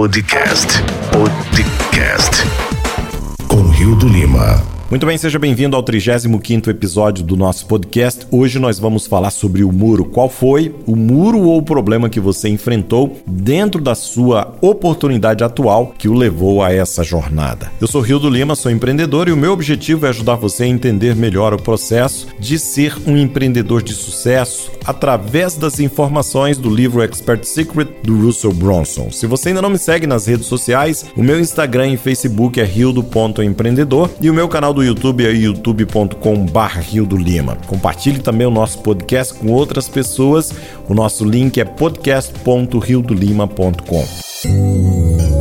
Podcast. Podcast. Com Rio do Lima. Muito bem, seja bem-vindo ao 35º episódio do nosso podcast. Hoje nós vamos falar sobre o muro. Qual foi o muro ou o problema que você enfrentou dentro da sua oportunidade atual que o levou a essa jornada? Eu sou Rio do Lima, sou empreendedor e o meu objetivo é ajudar você a entender melhor o processo de ser um empreendedor de sucesso através das informações do livro Expert Secret do Russell Bronson. Se você ainda não me segue nas redes sociais, o meu Instagram e Facebook é rio.empreendedor e o meu canal do do YouTube é youtube.com.br Rio do Lima. Compartilhe também o nosso podcast com outras pessoas. O nosso link é podcast.riodolima.com.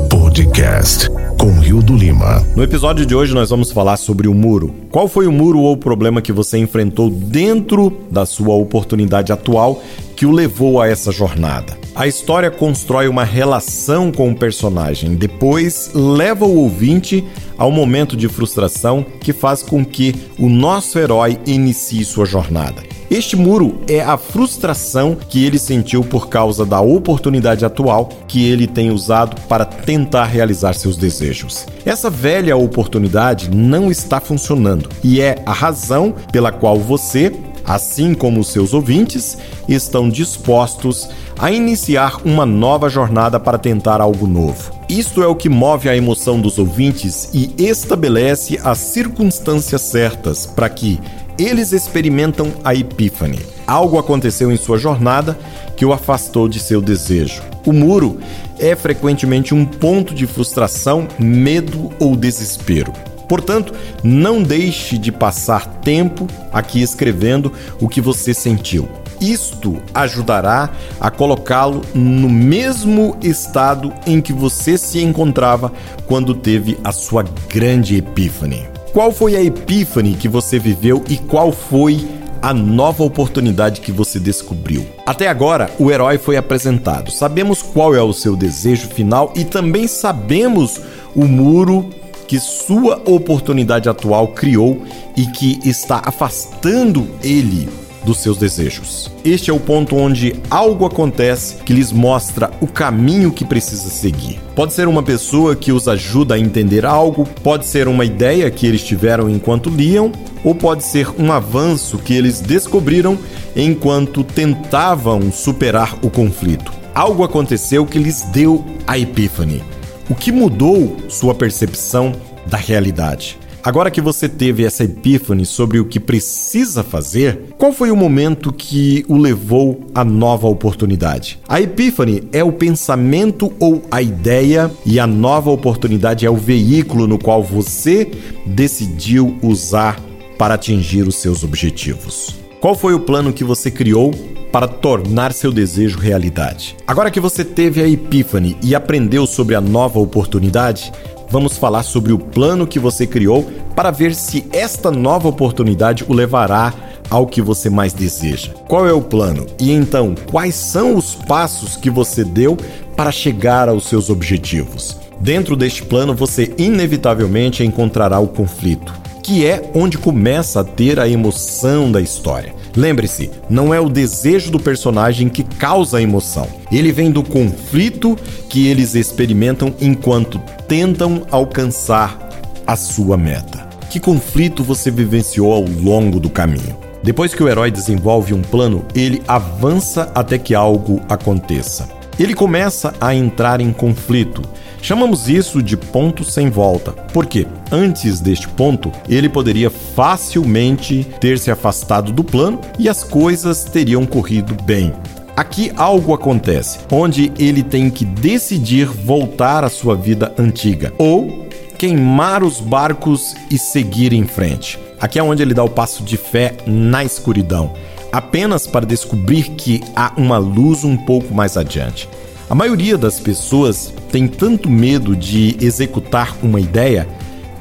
Podcast com Rio do Lima. No episódio de hoje nós vamos falar sobre o muro. Qual foi o muro ou o problema que você enfrentou dentro da sua oportunidade atual que o levou a essa jornada? A história constrói uma relação com o personagem, depois leva o ouvinte ao momento de frustração que faz com que o nosso herói inicie sua jornada. Este muro é a frustração que ele sentiu por causa da oportunidade atual que ele tem usado para tentar realizar seus desejos. Essa velha oportunidade não está funcionando e é a razão pela qual você, assim como seus ouvintes, estão dispostos a iniciar uma nova jornada para tentar algo novo. Isto é o que move a emoção dos ouvintes e estabelece as circunstâncias certas para que eles experimentam a epífane. Algo aconteceu em sua jornada que o afastou de seu desejo. O muro é frequentemente um ponto de frustração, medo ou desespero. Portanto, não deixe de passar tempo aqui escrevendo o que você sentiu. Isto ajudará a colocá-lo no mesmo estado em que você se encontrava quando teve a sua grande epífane. Qual foi a epífane que você viveu e qual foi a nova oportunidade que você descobriu? Até agora, o herói foi apresentado. Sabemos qual é o seu desejo final e também sabemos o muro que sua oportunidade atual criou e que está afastando ele dos seus desejos. Este é o ponto onde algo acontece que lhes mostra o caminho que precisa seguir. Pode ser uma pessoa que os ajuda a entender algo, pode ser uma ideia que eles tiveram enquanto liam, ou pode ser um avanço que eles descobriram enquanto tentavam superar o conflito. Algo aconteceu que lhes deu a epífane. O que mudou sua percepção da realidade? Agora que você teve essa epífane sobre o que precisa fazer, qual foi o momento que o levou à nova oportunidade? A epífane é o pensamento ou a ideia, e a nova oportunidade é o veículo no qual você decidiu usar para atingir os seus objetivos. Qual foi o plano que você criou para tornar seu desejo realidade? Agora que você teve a epífane e aprendeu sobre a nova oportunidade, vamos falar sobre o plano que você criou para ver se esta nova oportunidade o levará ao que você mais deseja. Qual é o plano? E então, quais são os passos que você deu para chegar aos seus objetivos? Dentro deste plano, você inevitavelmente encontrará o conflito, que é onde começa a ter a emoção da história. Lembre-se, não é o desejo do personagem que causa a emoção. Ele vem do conflito que eles experimentam enquanto tentam alcançar a sua meta. Que conflito você vivenciou ao longo do caminho? Depois que o herói desenvolve um plano, ele avança até que algo aconteça. Ele começa a entrar em conflito. Chamamos isso de ponto sem volta, porque antes deste ponto ele poderia facilmente ter se afastado do plano e as coisas teriam corrido bem. Aqui algo acontece, onde ele tem que decidir voltar à sua vida antiga ou queimar os barcos e seguir em frente. Aqui é onde ele dá o passo de fé na escuridão, apenas para descobrir que há uma luz um pouco mais adiante. A maioria das pessoas tem tanto medo de executar uma ideia,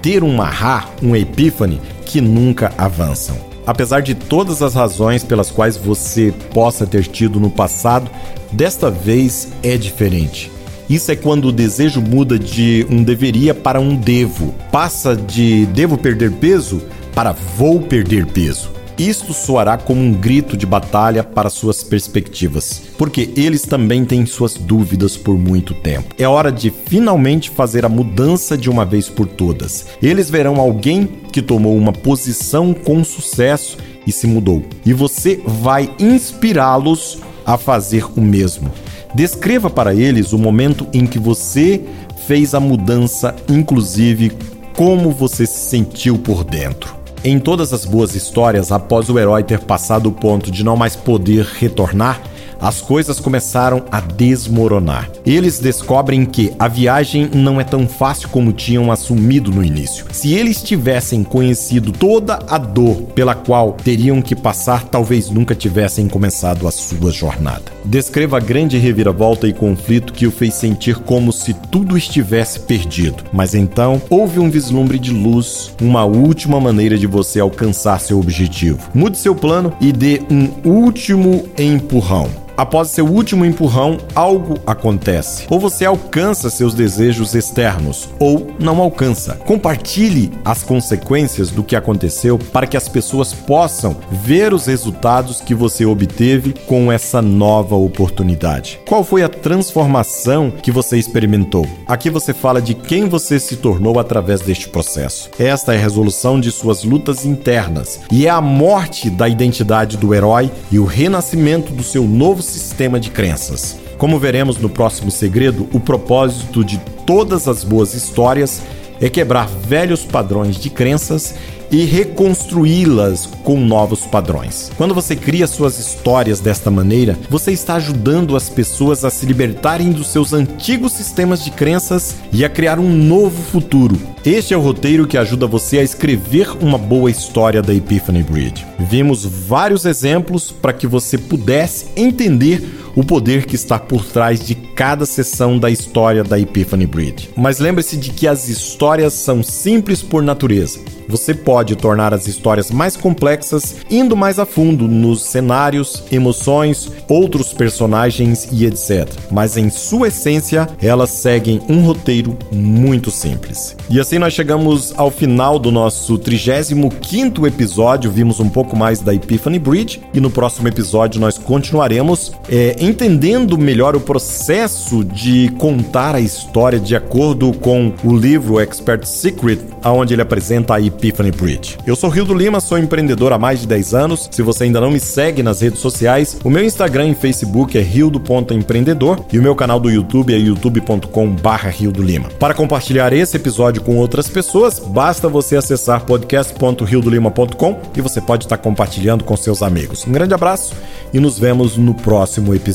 ter um marrar, um epífane, que nunca avançam. Apesar de todas as razões pelas quais você possa ter tido no passado, desta vez é diferente. Isso é quando o desejo muda de um deveria para um devo. Passa de devo perder peso para vou perder peso. Isto soará como um grito de batalha para suas perspectivas, porque eles também têm suas dúvidas por muito tempo. É hora de finalmente fazer a mudança de uma vez por todas. Eles verão alguém que tomou uma posição com sucesso e se mudou, e você vai inspirá-los a fazer o mesmo. Descreva para eles o momento em que você fez a mudança, inclusive como você se sentiu por dentro. Em todas as boas histórias, após o herói ter passado o ponto de não mais poder retornar, as coisas começaram a desmoronar. Eles descobrem que a viagem não é tão fácil como tinham assumido no início. Se eles tivessem conhecido toda a dor pela qual teriam que passar, talvez nunca tivessem começado a sua jornada. Descreva a grande reviravolta e conflito que o fez sentir como se tudo estivesse perdido. Mas então houve um vislumbre de luz, uma última maneira de você alcançar seu objetivo. Mude seu plano e dê um último empurrão após seu último empurrão, algo acontece. Ou você alcança seus desejos externos, ou não alcança. Compartilhe as consequências do que aconteceu para que as pessoas possam ver os resultados que você obteve com essa nova oportunidade. Qual foi a transformação que você experimentou? Aqui você fala de quem você se tornou através deste processo. Esta é a resolução de suas lutas internas e é a morte da identidade do herói e o renascimento do seu novo sistema de crenças. Como veremos no próximo segredo, o propósito de todas as boas histórias é quebrar velhos padrões de crenças e reconstruí-las com novos padrões. Quando você cria suas histórias desta maneira, você está ajudando as pessoas a se libertarem dos seus antigos sistemas de crenças e a criar um novo futuro. Este é o roteiro que ajuda você a escrever uma boa história da Epiphany Bridge. Vimos vários exemplos para que você pudesse entender o poder que está por trás de cada sessão da história da Epiphany Bridge. Mas lembre-se de que as histórias são simples por natureza. Você pode tornar as histórias mais complexas indo mais a fundo nos cenários, emoções, outros personagens e etc. Mas em sua essência, elas seguem um roteiro muito simples. E assim nós chegamos ao final do nosso 35 episódio. Vimos um pouco mais da Epiphany Bridge e no próximo episódio nós continuaremos é, entendendo melhor o processo de contar a história de acordo com o livro Expert Secret, onde ele apresenta a Epiphany Bridge. Eu sou Rio Lima, sou empreendedor há mais de 10 anos. Se você ainda não me segue nas redes sociais, o meu Instagram e Facebook é rio.empreendedor e o meu canal do YouTube é youtube.com/barra Lima. Para compartilhar esse episódio com outras pessoas, basta você acessar podcast.riodolima.com e você pode estar compartilhando com seus amigos. Um grande abraço e nos vemos no próximo episódio.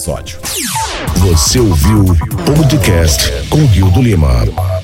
Você ouviu o podcast com Rio do Lima.